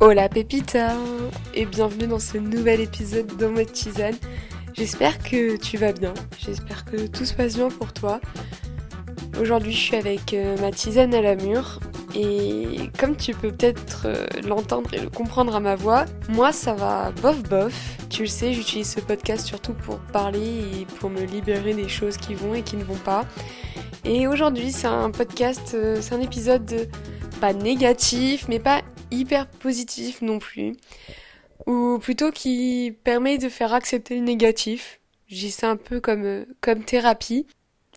Hola Pépita et bienvenue dans ce nouvel épisode dans mode tisane. J'espère que tu vas bien, j'espère que tout se passe bien pour toi. Aujourd'hui je suis avec euh, ma tisane à la mûre et comme tu peux peut-être euh, l'entendre et le comprendre à ma voix, moi ça va bof bof. Tu le sais, j'utilise ce podcast surtout pour parler et pour me libérer des choses qui vont et qui ne vont pas. Et aujourd'hui c'est un podcast, euh, c'est un épisode pas négatif mais pas hyper positif non plus. Ou plutôt qui permet de faire accepter le négatif. J'ai ça un peu comme, comme thérapie.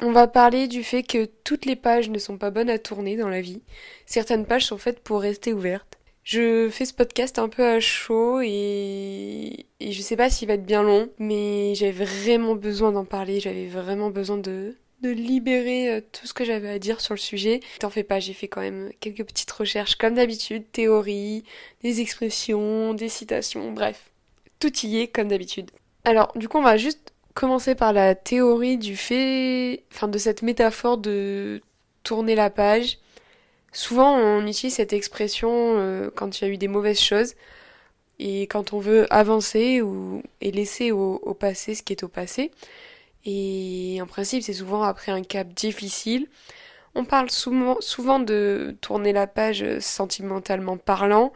On va parler du fait que toutes les pages ne sont pas bonnes à tourner dans la vie. Certaines pages sont faites pour rester ouvertes. Je fais ce podcast un peu à chaud et, et je sais pas s'il va être bien long, mais j'avais vraiment besoin d'en parler, j'avais vraiment besoin de, de libérer euh, tout ce que j'avais à dire sur le sujet. T'en fais pas, j'ai fait quand même quelques petites recherches comme d'habitude, théories, des expressions, des citations, bref. Tout y est comme d'habitude. Alors, du coup, on va juste commencer par la théorie du fait, enfin de cette métaphore de tourner la page. Souvent, on utilise cette expression euh, quand il y a eu des mauvaises choses et quand on veut avancer ou et laisser au, au passé ce qui est au passé. Et en principe, c'est souvent après un cap difficile. On parle souvent, de tourner la page sentimentalement parlant,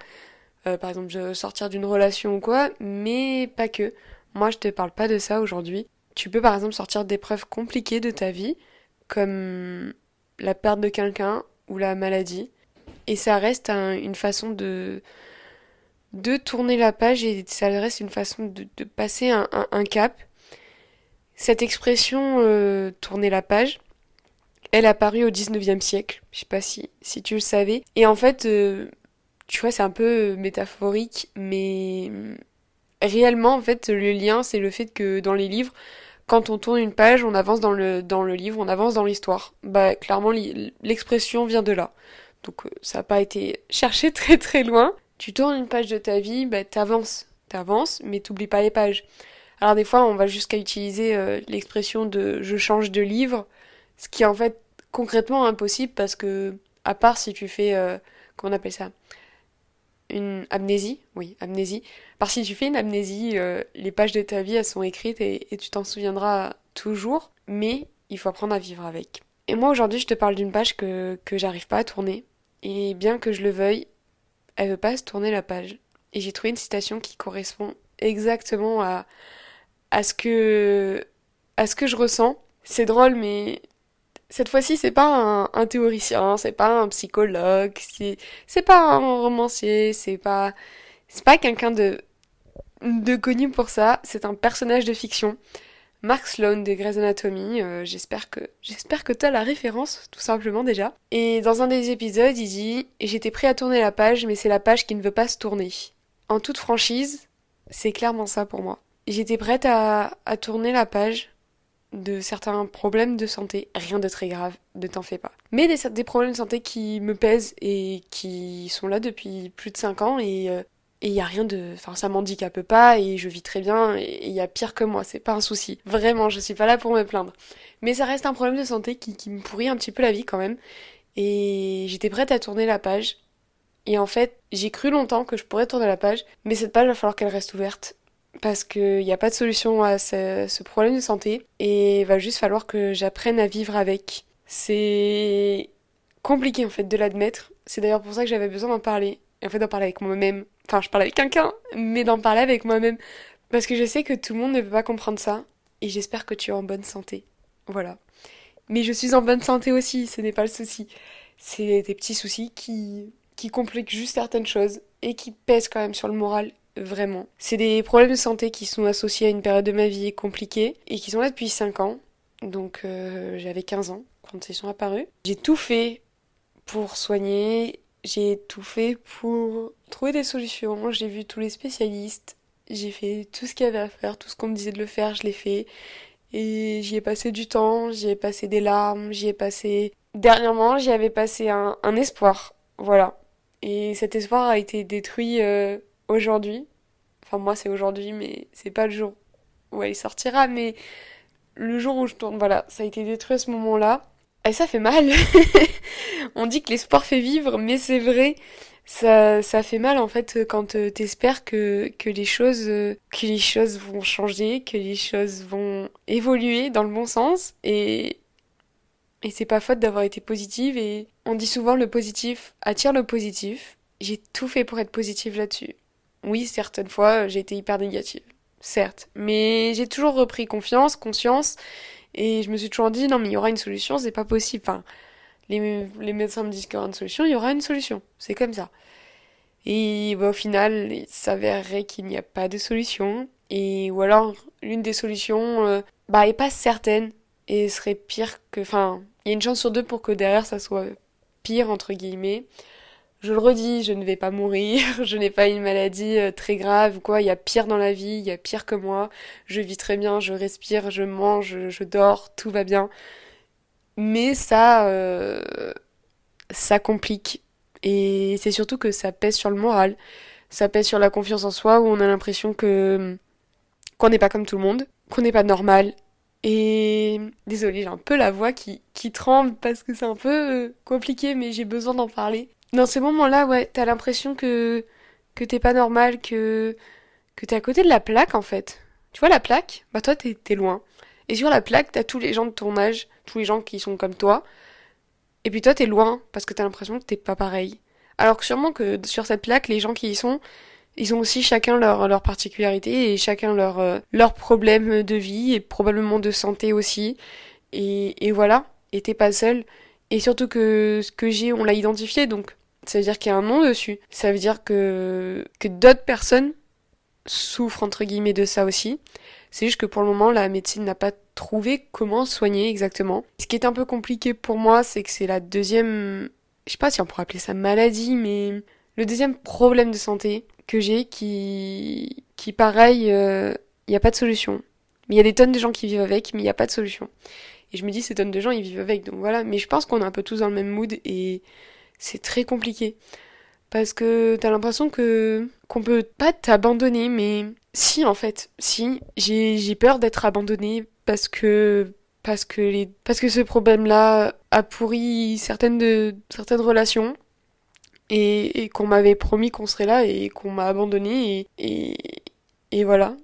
euh, par exemple sortir d'une relation ou quoi, mais pas que. Moi, je te parle pas de ça aujourd'hui. Tu peux par exemple sortir d'épreuves compliquées de ta vie, comme la perte de quelqu'un ou la maladie, et ça reste une façon de de tourner la page et ça reste une façon de, passer un cap cette expression euh, tourner la page, elle a apparu au 19e siècle. Je sais pas si, si tu le savais. Et en fait, euh, tu vois, c'est un peu métaphorique, mais réellement, en fait, le lien, c'est le fait que dans les livres, quand on tourne une page, on avance dans le, dans le livre, on avance dans l'histoire. Bah, clairement, l'expression vient de là. Donc, euh, ça n'a pas été cherché très très loin. Tu tournes une page de ta vie, bah, t'avances. T'avances, mais t'oublies pas les pages. Alors des fois, on va jusqu'à utiliser euh, l'expression de je change de livre, ce qui est en fait concrètement impossible parce que, à part si tu fais, euh, comment on appelle ça? Une amnésie Oui, amnésie. Par si tu fais une amnésie, euh, les pages de ta vie, elles sont écrites et, tu t'en souviendras toujours, mais il faut apprendre à vivre avec. Et moi aujourd'hui, je te parle d'une page que, que j'arrive pas à tourner. Et bien que je le veuille, elle veut pas se tourner la page. Et j'ai trouvé une citation qui correspond exactement à, à ce que à ce que je ressens. C'est drôle, mais cette fois-ci, c'est pas un, théoricien, c'est pas un psychologue, c'est c'est pas un romancier, c'est pas c'est pas quelqu'un de de connu pour ça. C'est un personnage de fiction. Mark Sloan de Grey's Anatomy. Euh, j'espère que j'espère que t'as la référence, tout simplement déjà. Et dans un des épisodes, il dit j'étais prêt à tourner la page, mais c'est la page qui ne veut pas se tourner. En toute franchise, c'est clairement ça pour moi. J'étais prête à, tourner la page de certains problèmes de santé, rien de très grave, ne t'en fais pas. Mais des, problèmes de santé qui me pèsent et qui sont là depuis plus de 5 ans et euh, il y a rien de enfin ça m'handicape pas et je vis très bien et il y a pire que moi, c'est pas un souci. Vraiment, je suis pas là pour me plaindre. Mais ça reste un problème de santé qui, qui me pourrit un petit peu la vie quand même. Et j'étais prête à tourner la page. Et en fait, j'ai cru longtemps que je pourrais tourner la page, mais cette page va falloir qu'elle reste ouverte parce qu'il n'y a pas de solution à ce, problème de santé et il va juste falloir que j'apprenne à vivre avec. C'est compliqué en fait de l'admettre. C'est d'ailleurs pour ça que j'avais besoin d'en parler. En fait d'en parler avec moi-même. Enfin je parle avec quelqu'un, mais d'en parler avec moi-même. Parce que je sais que tout le monde ne peut pas comprendre ça. Et j'espère que tu es en bonne santé. Voilà. Mais je suis en bonne santé aussi, ce n'est pas le souci. C'est des petits soucis qui, qui compliquent juste certaines choses et qui pèsent quand même sur le moral vraiment. C'est des problèmes de santé qui sont associés à une période de ma vie compliquée et qui sont là depuis 5 ans. Donc euh, j'avais 15 ans quand ils sont apparus. J'ai tout fait pour soigner, j'ai tout fait pour trouver des solutions, j'ai vu tous les spécialistes, j'ai fait tout ce qu'il y avait à faire, tout ce qu'on me disait de le faire, je l'ai fait. Et j'y ai passé du temps, j'y ai passé des larmes, j'y ai passé... Dernièrement, j'y avais passé un, espoir, voilà. Et cet espoir a été détruit euh, aujourd'hui. Enfin, moi, c'est aujourd'hui, mais c'est pas le jour où elle sortira, mais le jour où je tourne, voilà, ça a été détruit à ce moment-là. Et ça fait mal. On dit que l'espoir fait vivre, mais c'est vrai. ça, ça fait mal en fait quand euh, t'espères que, que les choses euh, que les choses vont changer, que les choses vont évoluer dans le bon sens et et c'est pas faute d'avoir été positive et on dit souvent le positif attire le positif. J'ai tout fait pour être positive là-dessus. Oui, certaines fois j'ai été hyper négative, certes, mais j'ai toujours repris confiance, conscience et je me suis toujours dit non mais il y aura une solution, c'est pas possible. Enfin, les, les médecins me disent qu'il y aura une solution, il y aura une solution. C'est comme ça. Et bah, au final, il s'avérerait qu'il n'y a pas de solution. Et ou alors, l'une des solutions, euh, bah, est pas certaine et serait pire que. Enfin, il y a une chance sur deux pour que derrière ça soit pire, entre guillemets. Je le redis, je ne vais pas mourir, je n'ai pas une maladie euh, très grave ou quoi, il y a pire dans la vie, il y a pire que moi, je vis très bien, je respire, je mange, je dors, tout va bien mais ça, euh, ça complique. Et c'est surtout que ça pèse sur le moral, ça pèse sur la confiance en soi, où on a l'impression que qu'on n'est pas comme tout le monde, qu'on n'est pas normal. Et désolée, j'ai un peu la voix qui, qui tremble parce que c'est un peu euh, compliqué, mais j'ai besoin d'en parler. Dans ces moments-là, ouais, t'as l'impression que que t'es pas normal, que que t'es à côté de la plaque en fait. Tu vois la plaque? Bah toi t'es loin. Et sur la plaque, t'as tous les gens de ton âge, tous les gens qui sont comme toi. Et puis toi, t'es loin, parce que t'as l'impression que t'es pas pareil. Alors que sûrement que sur cette plaque, les gens qui y sont, ils ont aussi chacun leur, leur particularité et chacun leur, euh, leur problème de vie et probablement de santé aussi. Et, et voilà. Et t'es pas seul. Et surtout que ce que j'ai, on l'a identifié, donc ça veut dire qu'il y a un nom dessus. Ça veut dire que, que d'autres personnes souffrent entre guillemets de ça aussi. C'est juste que pour le moment, la médecine n'a pas trouvé comment soigner exactement. Ce qui est un peu compliqué pour moi, c'est que c'est la deuxième, je sais pas si on pourrait appeler ça maladie, mais le deuxième problème de santé que j'ai qui, qui pareil, il euh, n'y a pas de solution. Mais il y a des tonnes de gens qui vivent avec, mais il n'y a pas de solution. Et je me dis, ces tonnes de gens, ils vivent avec, donc voilà. Mais je pense qu'on est un peu tous dans le même mood et c'est très compliqué. Parce que t'as l'impression que qu'on peut pas t'abandonner, mais si en fait, si j'ai peur d'être abandonnée parce que parce que les parce que ce problème-là a pourri certaines de certaines relations et, qu'on m'avait promis qu'on serait là et qu'on m'a abandonnée et, et et voilà.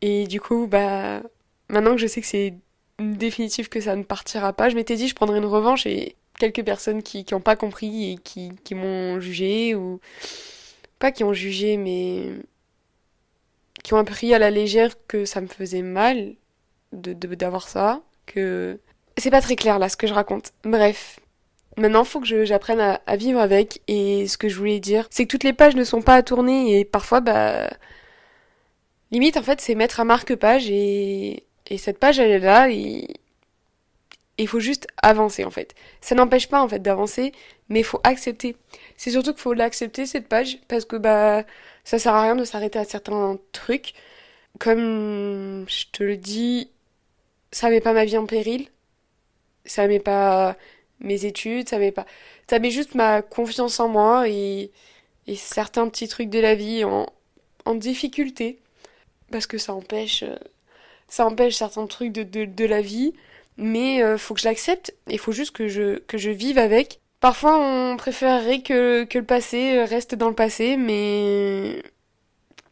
Et du coup, bah maintenant que je sais que c'est définitif que ça ne partira pas, je m'étais dit je prendrais une revanche et quelques personnes qui n'ont pas compris et qui, m'ont jugé, ou pas qui ont jugé, mais qui ont appris à la légère que ça me faisait mal de d'avoir ça, que c'est pas très clair là ce que je raconte. Bref, Maintenant, faut que j'apprenne à, à, vivre avec. Et ce que je voulais dire, c'est que toutes les pages ne sont pas à tourner. Et parfois, bah. Limite, en fait, c'est mettre un marque-page. Et, et cette page, elle est là. Et il faut juste avancer en fait. Ça n'empêche pas en fait d'avancer, mais il faut accepter. C'est surtout qu'il faut l'accepter cette page parce que bah ça sert à rien de s'arrêter à certains trucs. Comme je te le dis, ça met pas ma vie en péril. Ça met pas mes études, ça met pas ça met juste ma confiance en moi et, certains petits trucs de la vie en, en difficulté parce que ça empêche ça empêche certains trucs de, de, de la vie mais euh, faut que je l'accepte. Il faut juste que je, que je vive avec. Parfois, on préférerait que, que le passé reste dans le passé, mais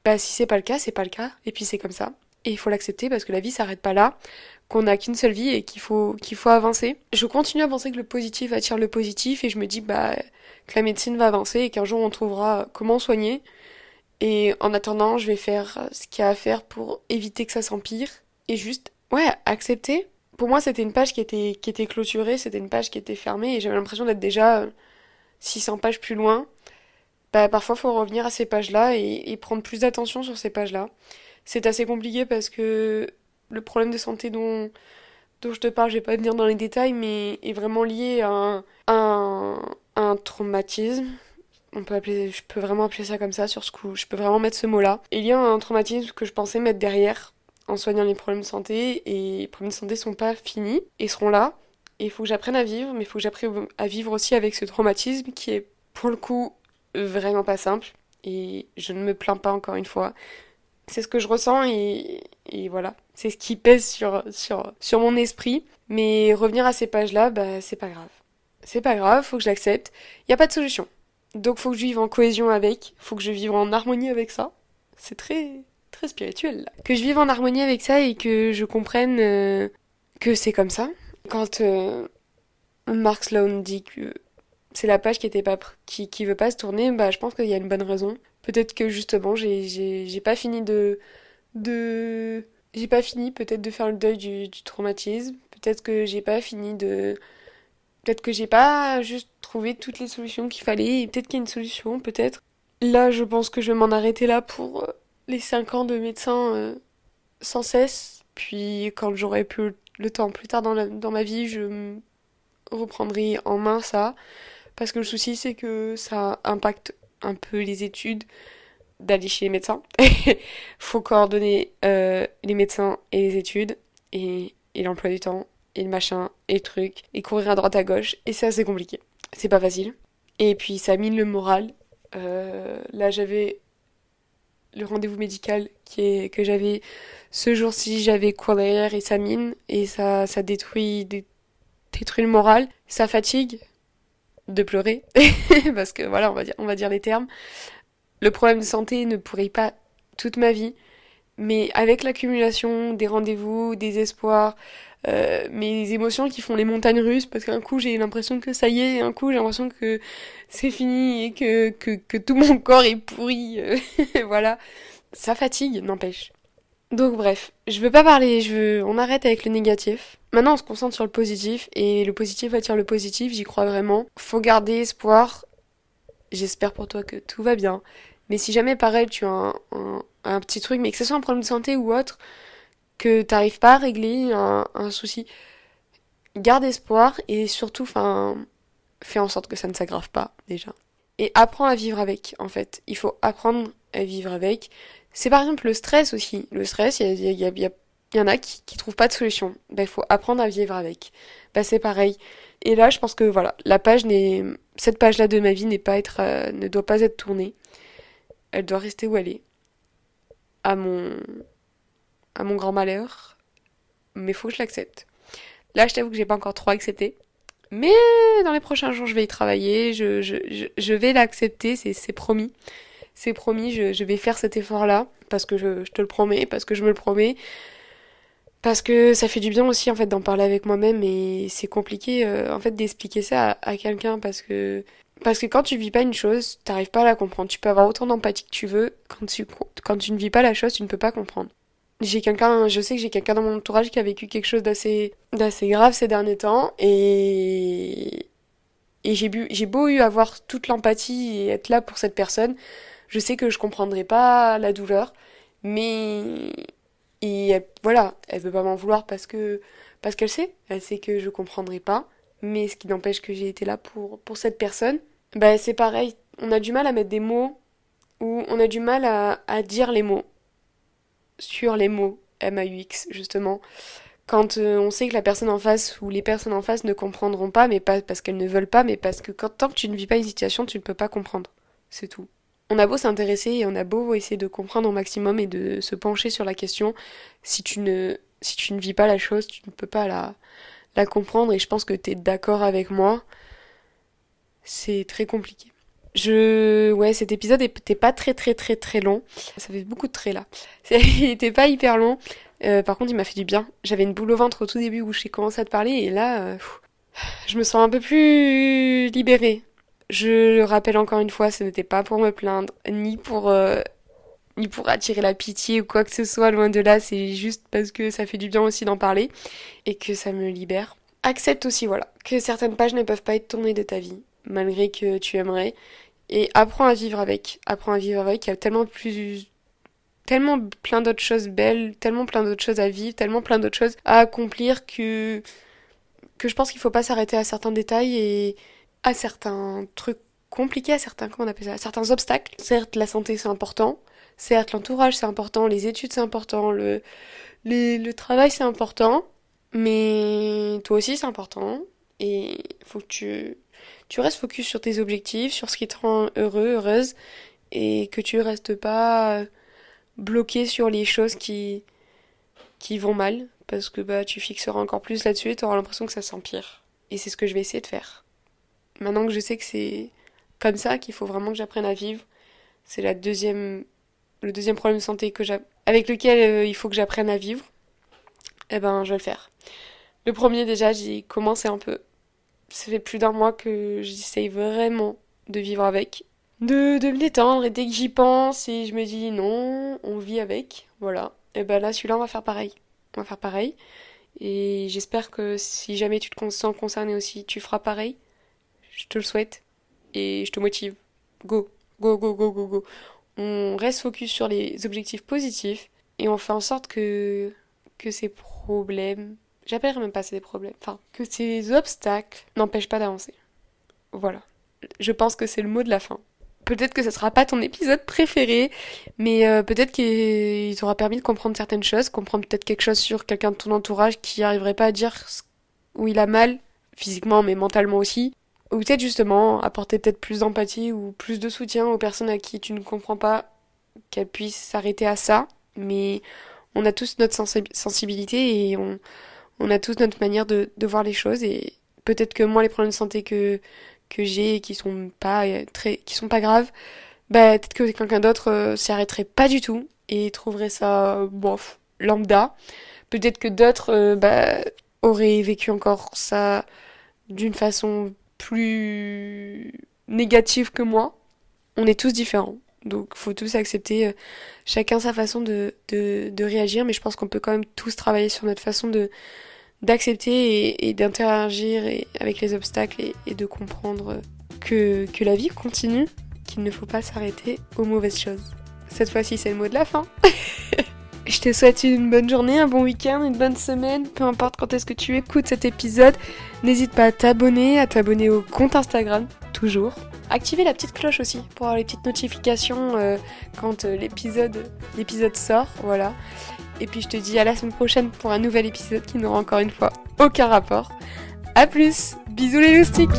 bah, si c'est pas le cas, c'est pas le cas. Et puis c'est comme ça. Et il faut l'accepter parce que la vie s'arrête pas là, qu'on n'a qu'une seule vie et qu'il faut, qu'il faut avancer. Je continue à penser que le positif attire le positif et je me dis bah, que la médecine va avancer et qu'un jour on trouvera comment soigner. Et en attendant, je vais faire ce qu'il y a à faire pour éviter que ça s'empire. Et juste, ouais, accepter pour moi, c'était une page qui était, qui était clôturée, c'était une page qui était fermée et j'avais l'impression d'être déjà 600 euh, pages plus loin. Bah, parfois, faut revenir à ces pages-là et, prendre plus d'attention sur ces pages-là. C'est assez compliqué parce que le problème de santé dont, dont je te parle, je vais pas venir dans les détails, mais est vraiment lié à un, un, traumatisme. On peut appeler, je peux vraiment appeler ça comme ça sur ce coup. Je peux vraiment mettre ce mot-là. Il y a un traumatisme que je pensais mettre derrière en soignant les problèmes de santé et les problèmes de santé sont pas finis et seront là. Et il faut que j'apprenne à vivre, mais il faut que j'apprenne à vivre aussi avec ce traumatisme qui est pour le coup vraiment pas simple. Et je ne me plains pas encore une fois. C'est ce que je ressens et, voilà. C'est ce qui pèse sur, sur, sur mon esprit. Mais revenir à ces pages-là, bah, c'est pas grave. C'est pas grave, faut que je l'accepte. Il n'y a pas de solution. Donc faut que je vive en cohésion avec, faut que je vive en harmonie avec ça. C'est très très spirituel. Là. Que je vive en harmonie avec ça et que je comprenne euh, que c'est comme ça. Quand euh, Mark dit que c'est la page qui était pas qui, qui veut pas se tourner, bah je pense qu'il y a une bonne raison. Peut-être que justement j'ai pas fini de de j'ai pas fini peut-être de faire le deuil du traumatisme. Peut-être que j'ai pas fini de peut-être que j'ai pas juste trouvé toutes les solutions qu'il fallait. Peut-être qu'il y a une solution. Peut-être. Là, je pense que je vais m'en arrêter là pour euh, les 5 ans de médecin euh, sans cesse. Puis quand j'aurai plus le temps plus tard dans, dans ma vie, je reprendrai en main ça. Parce que le souci, c'est que ça impacte un peu les études d'aller chez les médecins. faut coordonner euh, les médecins et les études et, et l'emploi du temps et le machin et le truc et courir à droite à gauche et c'est assez compliqué. C'est pas facile. Et puis ça mine le moral. Euh, là j'avais le rendez-vous médical qui est, que j'avais ce jour-ci, j'avais cours derrière et ça mine et ça, ça détruit, détruit le moral. Ça fatigue de pleurer parce que voilà, on va dire, on va dire les termes. Le problème de santé ne pourrait pas toute ma vie, mais avec l'accumulation des rendez-vous, des espoirs, euh, mes émotions qui font les montagnes russes, parce qu'un coup j'ai l'impression que ça y est, et un coup j'ai l'impression que c'est fini et que, que, que, tout mon corps est pourri. Euh, voilà, ça fatigue, n'empêche. Donc bref, je veux pas parler, je veux... on arrête avec le négatif. Maintenant on se concentre sur le positif, et le positif attire le positif, j'y crois vraiment. Faut garder espoir. J'espère pour toi que tout va bien. Mais si jamais pareil tu as un, un, un petit truc, mais que ce soit un problème de santé ou autre, que t'arrives pas à régler un, souci, garde espoir et surtout, enfin, fais en sorte que ça ne s'aggrave pas déjà. Et apprends à vivre avec, en fait. Il faut apprendre à vivre avec. C'est par exemple le stress aussi. Le stress, il y, en a qui, qui trouvent pas de solution. Ben, il faut apprendre à vivre avec. Ben, c'est pareil. Et là, je pense que voilà, la page n'est, cette page-là de ma vie n'est pas être, euh, ne doit pas être tournée. Elle doit rester où elle est. À mon, à mon grand malheur, mais faut que je l'accepte. Là, je t'avoue que j'ai pas encore trop accepté. Mais dans les prochains jours, je vais y travailler, je, vais l'accepter, c'est promis. C'est promis, je, vais faire cet effort-là, parce que je, te le promets, parce que je me le promets. Parce que ça fait du bien aussi, en fait, d'en parler avec moi-même, et c'est compliqué, euh, en fait, d'expliquer ça à, à quelqu'un, parce que parce que quand tu vis pas une chose, t'arrives pas à la comprendre. Tu peux avoir autant d'empathie que tu veux, quand tu, quand tu ne vis pas la chose, tu ne peux pas comprendre j'ai quelqu'un, je sais que j'ai quelqu'un dans mon entourage qui a vécu quelque chose d'assez, grave ces derniers temps et, et j'ai bu, j'ai beau eu avoir toute l'empathie et être là pour cette personne, je sais que je comprendrai pas la douleur, mais, et voilà, elle veut pas m'en vouloir parce que, parce qu'elle sait, elle sait que je comprendrai pas, mais ce qui n'empêche que j'ai été là pour, pour cette personne, bah, c'est pareil, on a du mal à mettre des mots ou on a du mal à dire les mots sur les mots MAUX, justement. Quand euh, on sait que la personne en face ou les personnes en face ne comprendront pas, mais pas parce qu'elles ne veulent pas, mais parce que quand, tant que tu ne vis pas une situation, tu ne peux pas comprendre. C'est tout. On a beau s'intéresser et on a beau essayer de comprendre au maximum et de se pencher sur la question, si tu ne, si tu ne vis pas la chose, tu ne peux pas la, la comprendre et je pense que tu es d'accord avec moi. C'est très compliqué. Je, ouais, cet épisode était pas très très très très long. Ça fait beaucoup de traits là. Il était pas hyper long. Euh, par contre, il m'a fait du bien. J'avais une boule au ventre au tout début où j'ai commencé à te parler et là, euh, je me sens un peu plus libérée. Je le rappelle encore une fois, ce n'était pas pour me plaindre, ni pour euh, ni pour attirer la pitié ou quoi que ce soit, loin de là. C'est juste parce que ça fait du bien aussi d'en parler et que ça me libère. Accepte aussi, voilà, que certaines pages ne peuvent pas être tournées de ta vie malgré que tu aimerais. Et apprends à vivre avec. Apprends à vivre avec. Il y a tellement plus tellement plein d'autres choses belles, tellement plein d'autres choses à vivre, tellement plein d'autres choses à accomplir que que je pense qu'il faut pas s'arrêter à certains détails et à certains trucs compliqués, à certains comment ça, à certains obstacles. Certes, la santé c'est important, certes l'entourage c'est important, les études c'est important, le le travail c'est important, mais toi aussi c'est important et faut que tu tu restes focus sur tes objectifs, sur ce qui te rend heureux, heureuse, et que tu restes pas bloqué sur les choses qui, qui vont mal, parce que bah tu fixeras encore plus là-dessus et tu auras l'impression que ça s'empire. Et c'est ce que je vais essayer de faire. Maintenant que je sais que c'est comme ça qu'il faut vraiment que j'apprenne à vivre. C'est la deuxième, le deuxième problème de santé que avec lequel euh, il faut que j'apprenne à vivre. Eh ben, je vais le faire. Le premier, déjà, j'ai commencé un peu. Ça fait plus d'un mois que j'essaye vraiment de vivre avec. De, de me détendre et dès que j'y pense et je me dis non, on vit avec. Voilà. Et ben là, celui-là, on va faire pareil. On va faire pareil. Et j'espère que si jamais tu te sens concerné aussi, tu feras pareil. Je te le souhaite. Et je te motive. Go, go, go, go, go, go. On reste focus sur les objectifs positifs et on fait en sorte que, que ces problèmes, j'appellerais même pas des problèmes, enfin, que ces obstacles n'empêchent pas d'avancer. Voilà. Je pense que c'est le mot de la fin. Peut-être que ce sera pas ton épisode préféré, mais euh, peut-être qu'il t'aura permis de comprendre certaines choses, comprendre peut-être quelque chose sur quelqu'un de ton entourage qui n'arriverait pas à dire où il a mal, physiquement mais mentalement aussi. Ou peut-être justement apporter peut-être plus d'empathie ou plus de soutien aux personnes à qui tu ne comprends pas, qu'elles puissent s'arrêter à ça. Mais on a tous notre sensibilité et on, on a tous notre manière de, de voir les choses et peut-être que moi les problèmes de santé que que j'ai qui sont pas euh, très qui sont pas graves bah peut-être que quelqu'un d'autre euh, s'y arrêterait pas du tout et trouverait ça bof lambda. Peut-être que d'autres euh, bah, auraient vécu encore ça d'une façon plus négative que moi. On est tous différents donc faut tous accepter chacun sa façon de, de, de réagir mais je pense qu'on peut quand même tous travailler sur notre façon de d'accepter et, d'interagir avec les obstacles et, de comprendre que, la vie continue, qu'il ne faut pas s'arrêter aux mauvaises choses. Cette fois-ci, c'est le mot de la fin. Je te souhaite une bonne journée, un bon week-end, une bonne semaine, peu importe quand est-ce que tu écoutes cet épisode. N'hésite pas à t'abonner, à t'abonner au compte Instagram, toujours. Activer la petite cloche aussi pour avoir les petites notifications euh, quand euh, l'épisode l'épisode sort, voilà. Et puis je te dis à la semaine prochaine pour un nouvel épisode qui n'aura encore une fois aucun rapport. A plus, bisous les loustiques